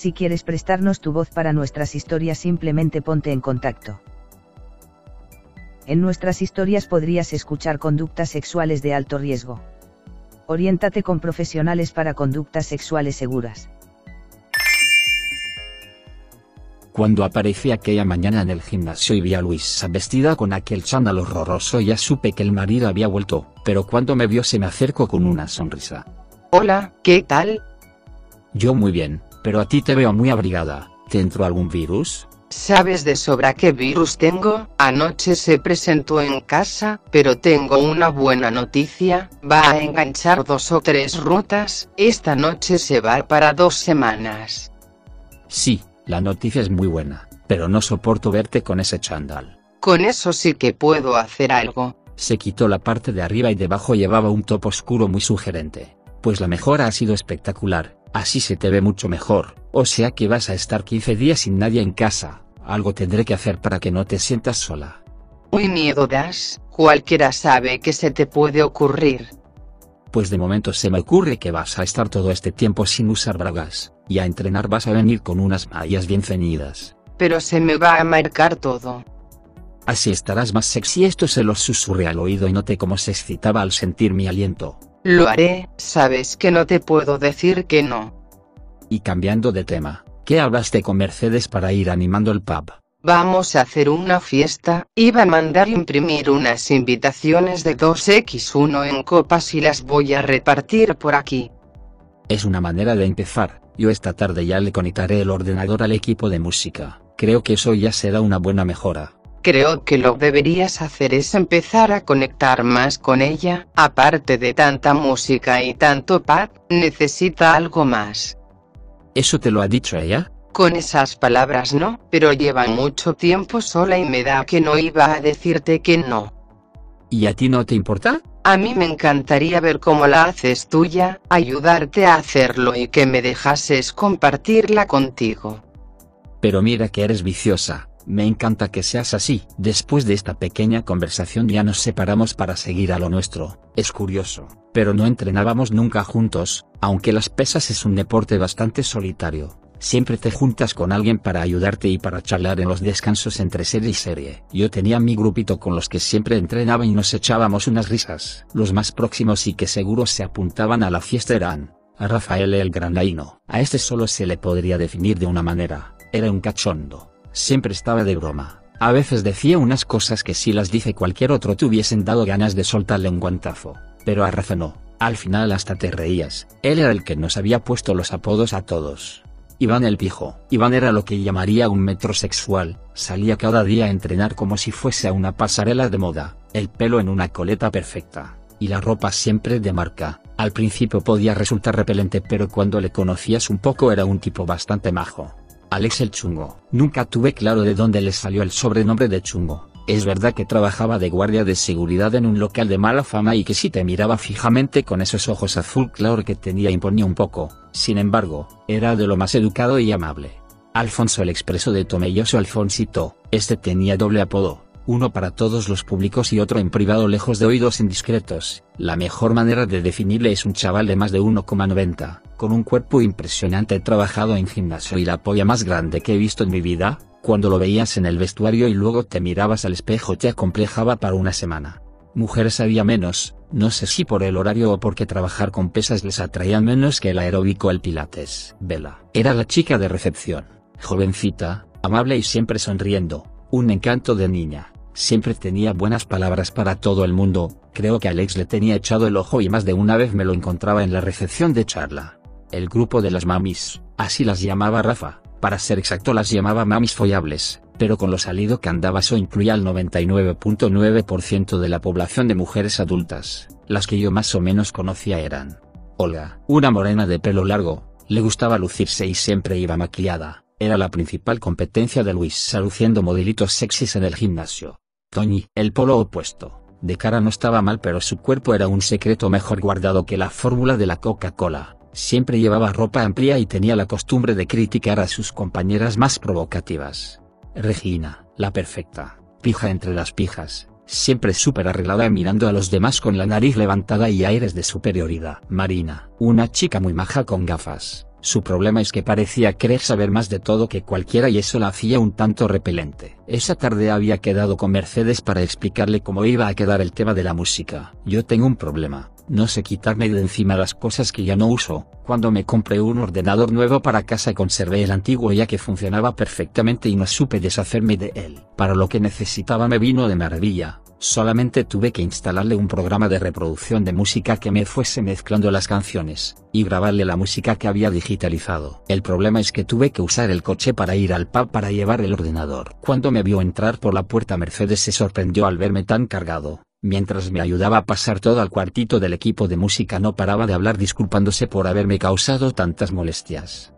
Si quieres prestarnos tu voz para nuestras historias simplemente ponte en contacto. En nuestras historias podrías escuchar conductas sexuales de alto riesgo. Oriéntate con profesionales para conductas sexuales seguras. Cuando aparecí aquella mañana en el gimnasio y vi a Luisa vestida con aquel chándal horroroso ya supe que el marido había vuelto, pero cuando me vio se me acercó con una sonrisa. Hola, ¿qué tal? Yo muy bien, pero a ti te veo muy abrigada. ¿Te entró algún virus? ¿Sabes de sobra qué virus tengo? Anoche se presentó en casa, pero tengo una buena noticia, va a enganchar dos o tres rutas, esta noche se va para dos semanas. Sí, la noticia es muy buena, pero no soporto verte con ese chándal. Con eso sí que puedo hacer algo. Se quitó la parte de arriba y debajo llevaba un top oscuro muy sugerente. Pues la mejora ha sido espectacular, así se te ve mucho mejor, o sea que vas a estar 15 días sin nadie en casa, algo tendré que hacer para que no te sientas sola. Muy miedo das, cualquiera sabe que se te puede ocurrir. Pues de momento se me ocurre que vas a estar todo este tiempo sin usar bragas, y a entrenar vas a venir con unas mallas bien ceñidas. Pero se me va a marcar todo. Así estarás más sexy. Esto se lo susurré al oído y noté cómo se excitaba al sentir mi aliento. Lo haré, sabes que no te puedo decir que no. Y cambiando de tema, ¿qué hablaste con Mercedes para ir animando el pub? Vamos a hacer una fiesta, iba a mandar imprimir unas invitaciones de 2x1 en copas y las voy a repartir por aquí. Es una manera de empezar, yo esta tarde ya le conectaré el ordenador al equipo de música, creo que eso ya será una buena mejora. Creo que lo deberías hacer es empezar a conectar más con ella, aparte de tanta música y tanto pad, necesita algo más. ¿Eso te lo ha dicho ella? Con esas palabras no, pero lleva mucho tiempo sola y me da que no iba a decirte que no. ¿Y a ti no te importa? A mí me encantaría ver cómo la haces tuya, ayudarte a hacerlo y que me dejases compartirla contigo. Pero mira que eres viciosa. Me encanta que seas así. Después de esta pequeña conversación ya nos separamos para seguir a lo nuestro. Es curioso, pero no entrenábamos nunca juntos, aunque las pesas es un deporte bastante solitario. Siempre te juntas con alguien para ayudarte y para charlar en los descansos entre serie y serie. Yo tenía mi grupito con los que siempre entrenaba y nos echábamos unas risas. Los más próximos y que seguro se apuntaban a la fiesta eran a Rafael el Grandaino. A este solo se le podría definir de una manera. Era un cachondo Siempre estaba de broma. A veces decía unas cosas que si las dice cualquier otro te hubiesen dado ganas de soltarle un guantazo. Pero a Rafa no. Al final hasta te reías. Él era el que nos había puesto los apodos a todos. Iván el pijo. Iván era lo que llamaría un metrosexual, salía cada día a entrenar como si fuese a una pasarela de moda, el pelo en una coleta perfecta, y la ropa siempre de marca. Al principio podía resultar repelente pero cuando le conocías un poco era un tipo bastante majo. Alex el Chungo. Nunca tuve claro de dónde le salió el sobrenombre de Chungo. Es verdad que trabajaba de guardia de seguridad en un local de mala fama y que si te miraba fijamente con esos ojos azul claro que tenía imponía un poco, sin embargo, era de lo más educado y amable. Alfonso el expreso de Tomelloso Alfonsito, este tenía doble apodo, uno para todos los públicos y otro en privado lejos de oídos indiscretos. La mejor manera de definirle es un chaval de más de 1,90, con un cuerpo impresionante trabajado en gimnasio y la polla más grande que he visto en mi vida, cuando lo veías en el vestuario y luego te mirabas al espejo te acomplejaba para una semana. Mujeres había menos, no sé si por el horario o porque trabajar con pesas les atraía menos que el aeróbico o el pilates. Vela, era la chica de recepción, jovencita, amable y siempre sonriendo, un encanto de niña. Siempre tenía buenas palabras para todo el mundo, creo que Alex le tenía echado el ojo y más de una vez me lo encontraba en la recepción de charla. El grupo de las mamis, así las llamaba Rafa, para ser exacto las llamaba mamis follables, pero con lo salido que andaba eso incluía al 99.9% de la población de mujeres adultas, las que yo más o menos conocía eran Olga, una morena de pelo largo, le gustaba lucirse y siempre iba maquillada, Era la principal competencia de Luis luciendo modelitos sexys en el gimnasio. Toñi, el polo opuesto, de cara no estaba mal pero su cuerpo era un secreto mejor guardado que la fórmula de la Coca-Cola. Siempre llevaba ropa amplia y tenía la costumbre de criticar a sus compañeras más provocativas. Regina, la perfecta, pija entre las pijas, siempre súper arreglada mirando a los demás con la nariz levantada y aires de superioridad. Marina, una chica muy maja con gafas, su problema es que parecía querer saber más de todo que cualquiera y eso la hacía un tanto repelente. Esa tarde había quedado con Mercedes para explicarle cómo iba a quedar el tema de la música. Yo tengo un problema, no sé quitarme de encima las cosas que ya no uso. Cuando me compré un ordenador nuevo para casa conservé el antiguo ya que funcionaba perfectamente y no supe deshacerme de él. Para lo que necesitaba me vino de maravilla. Solamente tuve que instalarle un programa de reproducción de música que me fuese mezclando las canciones, y grabarle la música que había digitalizado. El problema es que tuve que usar el coche para ir al pub para llevar el ordenador. Cuando me vio entrar por la puerta Mercedes se sorprendió al verme tan cargado. Mientras me ayudaba a pasar todo al cuartito del equipo de música no paraba de hablar disculpándose por haberme causado tantas molestias.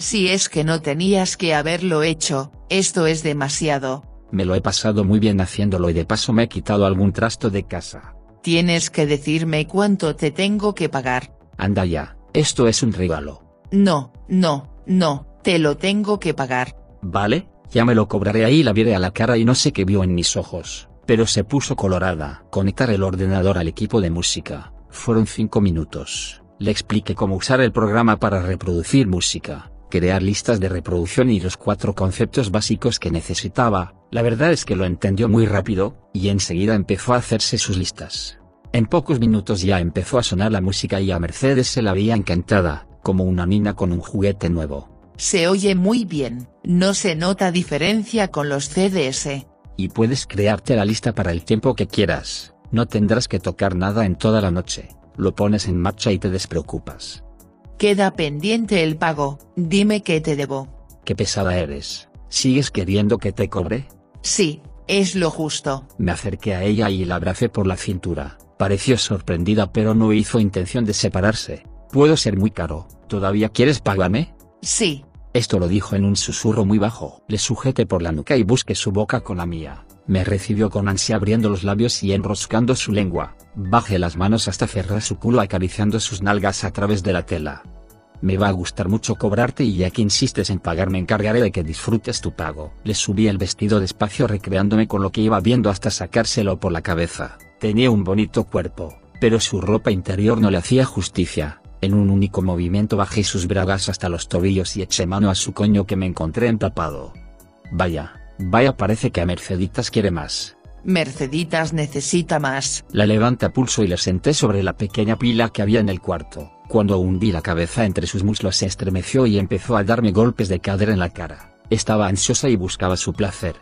Si es que no tenías que haberlo hecho, esto es demasiado. Me lo he pasado muy bien haciéndolo y de paso me he quitado algún trasto de casa. Tienes que decirme cuánto te tengo que pagar. Anda ya, esto es un regalo. No, no, no, te lo tengo que pagar. Vale, ya me lo cobraré ahí la viera a la cara y no sé qué vio en mis ojos pero se puso colorada. Conectar el ordenador al equipo de música. Fueron cinco minutos. Le expliqué cómo usar el programa para reproducir música, crear listas de reproducción y los cuatro conceptos básicos que necesitaba. La verdad es que lo entendió muy rápido, y enseguida empezó a hacerse sus listas. En pocos minutos ya empezó a sonar la música y a Mercedes se la veía encantada, como una niña con un juguete nuevo. Se oye muy bien, no se nota diferencia con los CDS y puedes crearte la lista para el tiempo que quieras, no tendrás que tocar nada en toda la noche, lo pones en marcha y te despreocupas. Queda pendiente el pago, dime qué te debo. Qué pesada eres, ¿sigues queriendo que te cobre? Sí, es lo justo. Me acerqué a ella y la abracé por la cintura, pareció sorprendida pero no hizo intención de separarse. Puedo ser muy caro, ¿todavía quieres pagarme? Sí, esto lo dijo en un susurro muy bajo. Le sujeté por la nuca y busqué su boca con la mía. Me recibió con ansia abriendo los labios y enroscando su lengua. Bajé las manos hasta cerrar su culo acariciando sus nalgas a través de la tela. Me va a gustar mucho cobrarte y ya que insistes en pagar me encargaré de que disfrutes tu pago. Le subí el vestido despacio recreándome con lo que iba viendo hasta sacárselo por la cabeza. Tenía un bonito cuerpo, pero su ropa interior no le hacía justicia. En un único movimiento bajé sus bragas hasta los tobillos y eché mano a su coño que me encontré empapado. Vaya, vaya parece que a Merceditas quiere más. Merceditas necesita más. La levanté a pulso y la senté sobre la pequeña pila que había en el cuarto. Cuando hundí la cabeza entre sus muslos se estremeció y empezó a darme golpes de cadera en la cara. Estaba ansiosa y buscaba su placer.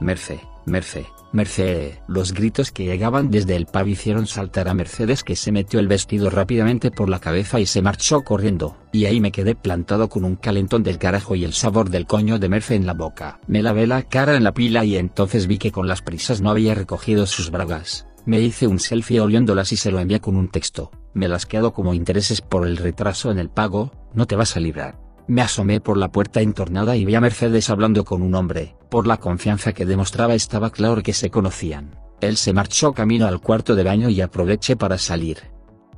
Merce, Merce, Merced. Los gritos que llegaban desde el pub hicieron saltar a Mercedes que se metió el vestido rápidamente por la cabeza y se marchó corriendo, y ahí me quedé plantado con un calentón del carajo y el sabor del coño de Merce en la boca. Me lavé la cara en la pila y entonces vi que con las prisas no había recogido sus bragas. Me hice un selfie oliéndolas y se lo envié con un texto. Me las quedo como intereses por el retraso en el pago, no te vas a librar. Me asomé por la puerta entornada y vi a Mercedes hablando con un hombre. Por la confianza que demostraba estaba claro que se conocían. Él se marchó camino al cuarto de baño y aproveché para salir.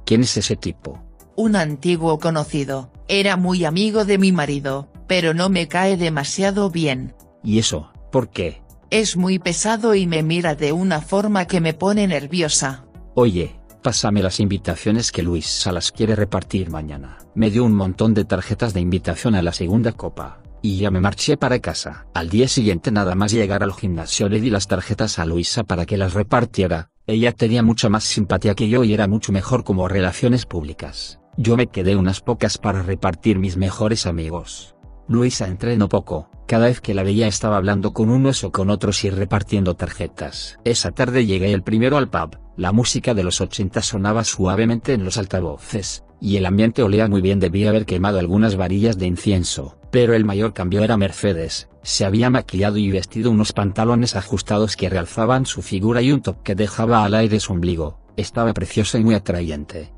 ¿Quién es ese tipo? Un antiguo conocido, era muy amigo de mi marido, pero no me cae demasiado bien. ¿Y eso, por qué? Es muy pesado y me mira de una forma que me pone nerviosa. Oye, Pásame las invitaciones que Luis Salas quiere repartir mañana. Me dio un montón de tarjetas de invitación a la segunda copa, y ya me marché para casa. Al día siguiente nada más llegar al gimnasio le di las tarjetas a Luisa para que las repartiera. Ella tenía mucha más simpatía que yo y era mucho mejor como relaciones públicas. Yo me quedé unas pocas para repartir mis mejores amigos. Luisa entrenó poco, cada vez que la veía estaba hablando con unos o con otros y repartiendo tarjetas. Esa tarde llegué el primero al pub, la música de los 80 sonaba suavemente en los altavoces, y el ambiente olía muy bien debía haber quemado algunas varillas de incienso, pero el mayor cambio era Mercedes, se había maquillado y vestido unos pantalones ajustados que realzaban su figura y un top que dejaba al aire su ombligo, estaba preciosa y muy atrayente.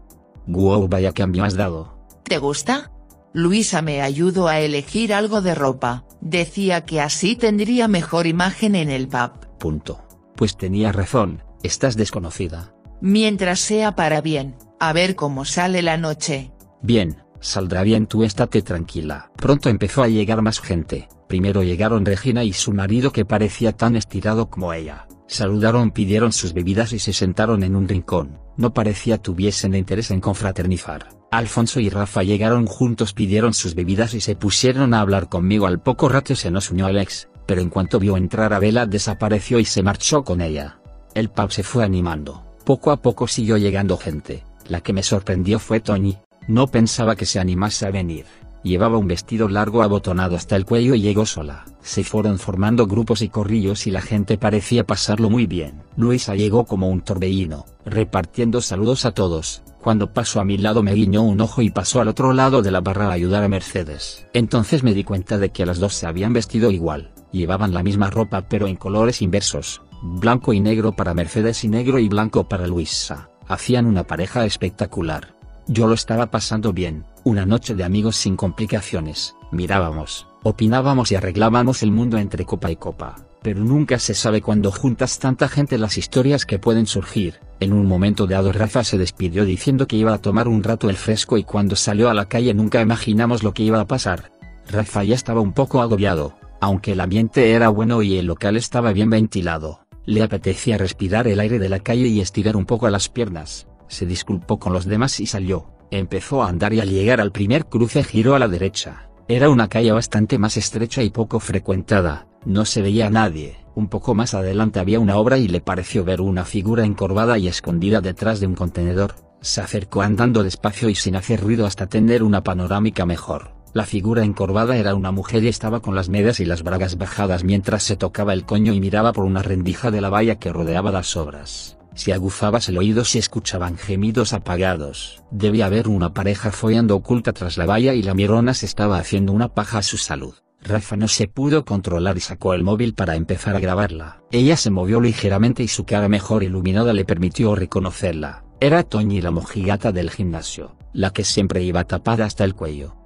Wow vaya cambio has dado. ¿Te gusta? Luisa me ayudó a elegir algo de ropa. Decía que así tendría mejor imagen en el pub. Punto. Pues tenía razón, estás desconocida. Mientras sea para bien, a ver cómo sale la noche. Bien, saldrá bien tú estate tranquila. Pronto empezó a llegar más gente, primero llegaron Regina y su marido que parecía tan estirado como ella. Saludaron, pidieron sus bebidas y se sentaron en un rincón. No parecía tuviesen interés en confraternizar. Alfonso y Rafa llegaron juntos, pidieron sus bebidas y se pusieron a hablar conmigo. Al poco rato se nos unió Alex, pero en cuanto vio entrar a Vela desapareció y se marchó con ella. El pub se fue animando. Poco a poco siguió llegando gente. La que me sorprendió fue Tony. No pensaba que se animase a venir. Llevaba un vestido largo abotonado hasta el cuello y llegó sola. Se fueron formando grupos y corrillos y la gente parecía pasarlo muy bien. Luisa llegó como un torbellino, repartiendo saludos a todos. Cuando pasó a mi lado me guiñó un ojo y pasó al otro lado de la barra a ayudar a Mercedes. Entonces me di cuenta de que las dos se habían vestido igual. Llevaban la misma ropa pero en colores inversos. Blanco y negro para Mercedes y negro y blanco para Luisa. Hacían una pareja espectacular. Yo lo estaba pasando bien, una noche de amigos sin complicaciones, mirábamos, opinábamos y arreglábamos el mundo entre copa y copa, pero nunca se sabe cuando juntas tanta gente las historias que pueden surgir. En un momento dado Rafa se despidió diciendo que iba a tomar un rato el fresco y cuando salió a la calle nunca imaginamos lo que iba a pasar. Rafa ya estaba un poco agobiado, aunque el ambiente era bueno y el local estaba bien ventilado. Le apetecía respirar el aire de la calle y estirar un poco las piernas. Se disculpó con los demás y salió. Empezó a andar y al llegar al primer cruce giró a la derecha. Era una calle bastante más estrecha y poco frecuentada, no se veía a nadie. Un poco más adelante había una obra y le pareció ver una figura encorvada y escondida detrás de un contenedor. Se acercó andando despacio y sin hacer ruido hasta tener una panorámica mejor. La figura encorvada era una mujer y estaba con las medias y las bragas bajadas mientras se tocaba el coño y miraba por una rendija de la valla que rodeaba las obras. Si aguzabas el oído se escuchaban gemidos apagados. Debía haber una pareja follando oculta tras la valla y la mirona se estaba haciendo una paja a su salud. Rafa no se pudo controlar y sacó el móvil para empezar a grabarla. Ella se movió ligeramente y su cara mejor iluminada le permitió reconocerla. Era Toñi la mojigata del gimnasio, la que siempre iba tapada hasta el cuello.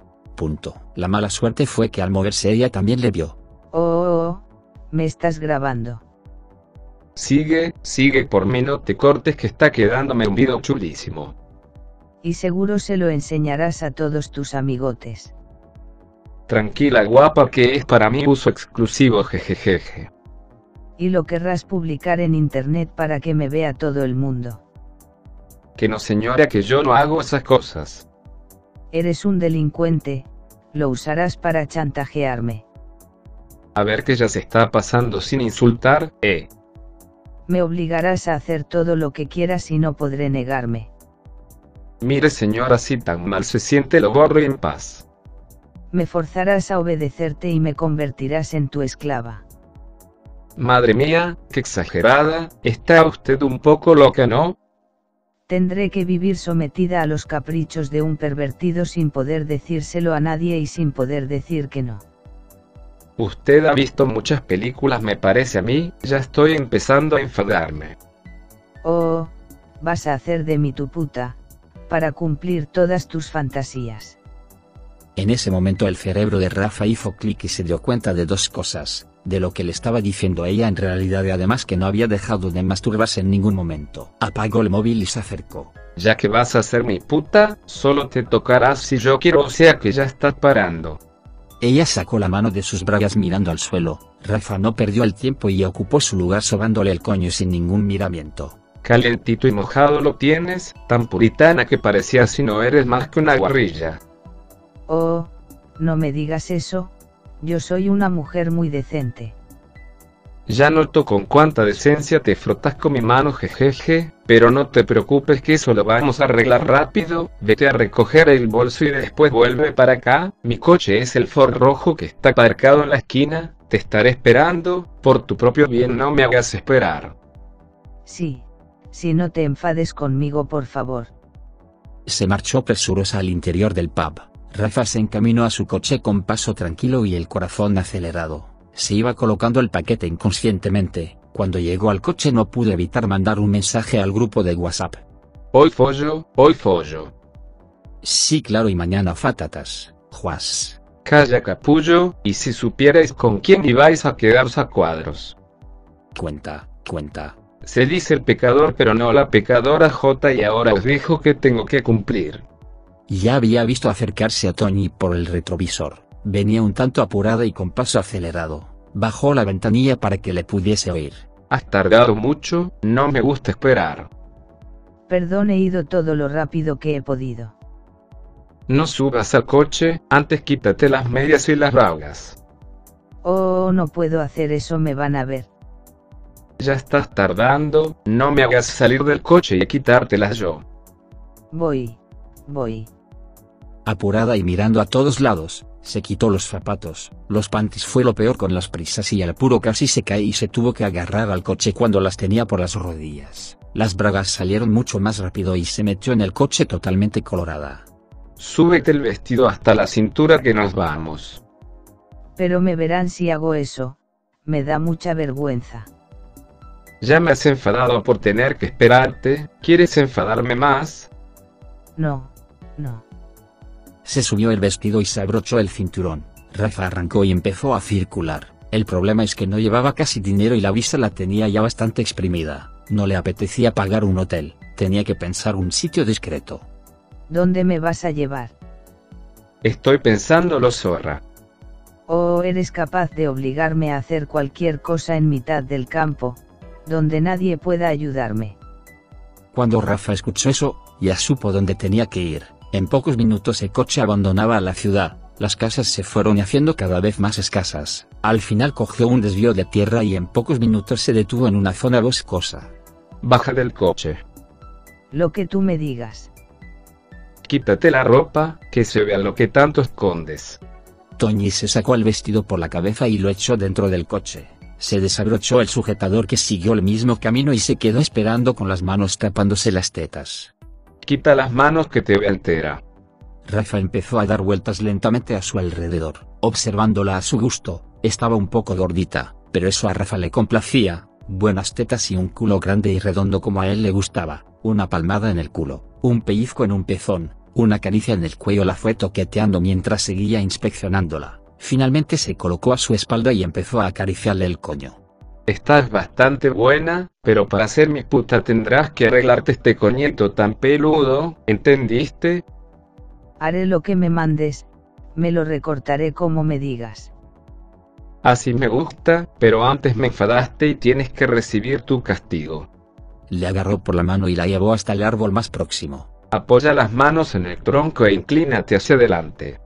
Punto. La mala suerte fue que al moverse ella también le vio. Oh, oh, oh, me estás grabando. Sigue, sigue por mí no te cortes que está quedándome un video chulísimo. Y seguro se lo enseñarás a todos tus amigotes. Tranquila guapa que es para mí uso exclusivo jejejeje. Y lo querrás publicar en internet para que me vea todo el mundo. Que no señora que yo no hago esas cosas. Eres un delincuente, lo usarás para chantajearme. A ver que ya se está pasando sin insultar, eh. Me obligarás a hacer todo lo que quieras y no podré negarme. Mire señora si tan mal se siente lo borro en paz. Me forzarás a obedecerte y me convertirás en tu esclava. Madre mía, qué exagerada, está usted un poco loca, ¿no? Tendré que vivir sometida a los caprichos de un pervertido sin poder decírselo a nadie y sin poder decir que no. Usted ha visto muchas películas me parece a mí, ya estoy empezando a enfadarme. Oh, vas a hacer de mí tu puta, para cumplir todas tus fantasías. En ese momento el cerebro de Rafa hizo clic y se dio cuenta de dos cosas, de lo que le estaba diciendo ella en realidad y además que no había dejado de masturbarse en ningún momento. Apagó el móvil y se acercó. Ya que vas a ser mi puta, solo te tocarás si yo quiero o sea que ya estás parando. Ella sacó la mano de sus bragas mirando al suelo. Rafa no perdió el tiempo y ocupó su lugar sobándole el coño sin ningún miramiento. Calentito y mojado lo tienes, tan puritana que parecía si no eres más que una guarrilla. Oh, no me digas eso, yo soy una mujer muy decente. Ya noto con cuánta decencia te frotas con mi mano jejeje, pero no te preocupes que eso lo vamos a arreglar rápido, vete a recoger el bolso y después vuelve para acá, mi coche es el Ford rojo que está aparcado en la esquina, te estaré esperando, por tu propio bien no me hagas esperar. Sí, si no te enfades conmigo por favor. Se marchó presurosa al interior del pub. Rafa se encaminó a su coche con paso tranquilo y el corazón acelerado. Se iba colocando el paquete inconscientemente. Cuando llegó al coche no pudo evitar mandar un mensaje al grupo de WhatsApp. Hoy follo, hoy follo. Sí, claro, y mañana fatatas, Juas. Calla capullo, y si supierais con quién ibais a quedaros a cuadros. Cuenta, cuenta. Se dice el pecador pero no la pecadora J y ahora os dijo que tengo que cumplir. Ya había visto acercarse a Tony por el retrovisor. Venía un tanto apurada y con paso acelerado. Bajó la ventanilla para que le pudiese oír. Has tardado mucho, no me gusta esperar. Perdón, he ido todo lo rápido que he podido. No subas al coche, antes quítate las medias y las bragas. Oh, no puedo hacer eso, me van a ver. Ya estás tardando, no me hagas salir del coche y quitártelas yo. Voy, voy. Apurada y mirando a todos lados, se quitó los zapatos, los panties fue lo peor con las prisas y al apuro casi se cae y se tuvo que agarrar al coche cuando las tenía por las rodillas. Las bragas salieron mucho más rápido y se metió en el coche totalmente colorada. Súbete el vestido hasta la cintura que nos vamos. Pero me verán si hago eso. Me da mucha vergüenza. Ya me has enfadado por tener que esperarte, ¿quieres enfadarme más? No, no. Se subió el vestido y se abrochó el cinturón. Rafa arrancó y empezó a circular. El problema es que no llevaba casi dinero y la vista la tenía ya bastante exprimida. No le apetecía pagar un hotel, tenía que pensar un sitio discreto. ¿Dónde me vas a llevar? Estoy pensándolo, zorra. ¿O eres capaz de obligarme a hacer cualquier cosa en mitad del campo, donde nadie pueda ayudarme? Cuando Rafa escuchó eso, ya supo dónde tenía que ir. En pocos minutos el coche abandonaba la ciudad, las casas se fueron haciendo cada vez más escasas. Al final cogió un desvío de tierra y en pocos minutos se detuvo en una zona boscosa. Baja del coche. Lo que tú me digas. Quítate la ropa, que se vea lo que tanto escondes. Toñi se sacó el vestido por la cabeza y lo echó dentro del coche. Se desabrochó el sujetador que siguió el mismo camino y se quedó esperando con las manos tapándose las tetas. Quita las manos que te vea entera. Rafa empezó a dar vueltas lentamente a su alrededor, observándola a su gusto, estaba un poco gordita, pero eso a Rafa le complacía, buenas tetas y un culo grande y redondo como a él le gustaba, una palmada en el culo, un pellizco en un pezón, una caricia en el cuello la fue toqueteando mientras seguía inspeccionándola. Finalmente se colocó a su espalda y empezó a acariciarle el coño. Estás bastante buena, pero para ser mi puta tendrás que arreglarte este coñeto tan peludo, ¿entendiste? Haré lo que me mandes, me lo recortaré como me digas. Así me gusta, pero antes me enfadaste y tienes que recibir tu castigo. Le agarró por la mano y la llevó hasta el árbol más próximo. Apoya las manos en el tronco e inclínate hacia adelante.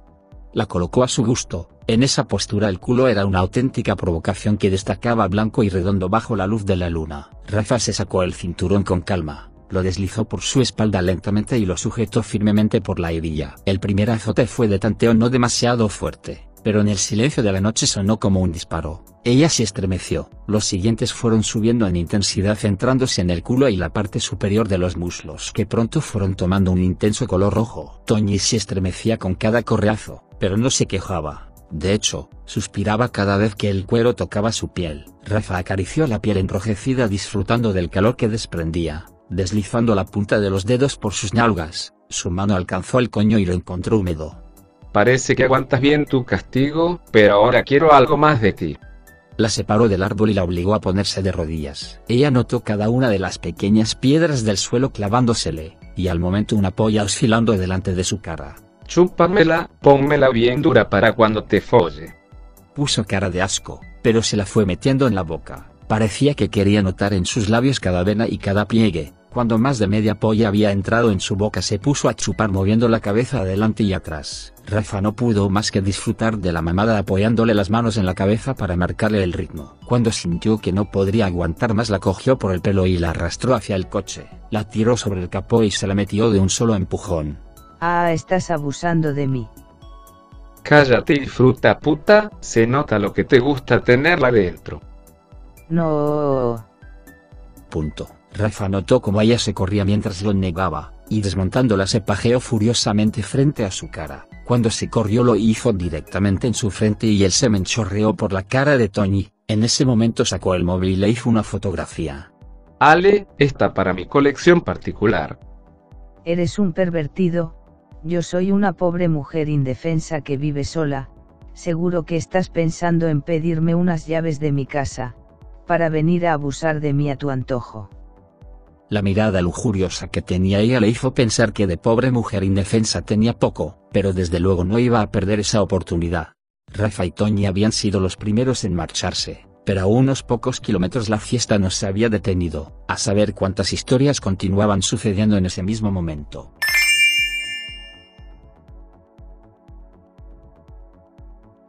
La colocó a su gusto, en esa postura el culo era una auténtica provocación que destacaba blanco y redondo bajo la luz de la luna. Rafa se sacó el cinturón con calma, lo deslizó por su espalda lentamente y lo sujetó firmemente por la hebilla. El primer azote fue de tanteo no demasiado fuerte, pero en el silencio de la noche sonó como un disparo. Ella se estremeció, los siguientes fueron subiendo en intensidad centrándose en el culo y la parte superior de los muslos que pronto fueron tomando un intenso color rojo. Toñi se estremecía con cada correazo, pero no se quejaba. De hecho, suspiraba cada vez que el cuero tocaba su piel. Rafa acarició la piel enrojecida disfrutando del calor que desprendía, deslizando la punta de los dedos por sus nalgas, su mano alcanzó el coño y lo encontró húmedo. Parece que aguantas bien tu castigo, pero ahora quiero algo más de ti. La separó del árbol y la obligó a ponerse de rodillas. Ella notó cada una de las pequeñas piedras del suelo clavándosele, y al momento una polla oscilando delante de su cara. Chúpamela, pónmela bien dura para cuando te folle. Puso cara de asco, pero se la fue metiendo en la boca. Parecía que quería notar en sus labios cada vena y cada pliegue. Cuando más de media polla había entrado en su boca se puso a chupar moviendo la cabeza adelante y atrás. Rafa no pudo más que disfrutar de la mamada apoyándole las manos en la cabeza para marcarle el ritmo. Cuando sintió que no podría aguantar más la cogió por el pelo y la arrastró hacia el coche, la tiró sobre el capó y se la metió de un solo empujón. Ah, estás abusando de mí. Cállate y fruta puta, se nota lo que te gusta tenerla dentro. No. Punto. Rafa notó como ella se corría mientras lo negaba, y desmontándola se pajeó furiosamente frente a su cara. Cuando se corrió lo hizo directamente en su frente y el semen chorreó por la cara de Tony. En ese momento sacó el móvil y le hizo una fotografía. Ale, está para mi colección particular. Eres un pervertido, yo soy una pobre mujer indefensa que vive sola, seguro que estás pensando en pedirme unas llaves de mi casa, para venir a abusar de mí a tu antojo. La mirada lujuriosa que tenía ella le hizo pensar que de pobre mujer indefensa tenía poco, pero desde luego no iba a perder esa oportunidad. Rafa y Toñi habían sido los primeros en marcharse, pero a unos pocos kilómetros la fiesta no se había detenido, a saber cuántas historias continuaban sucediendo en ese mismo momento.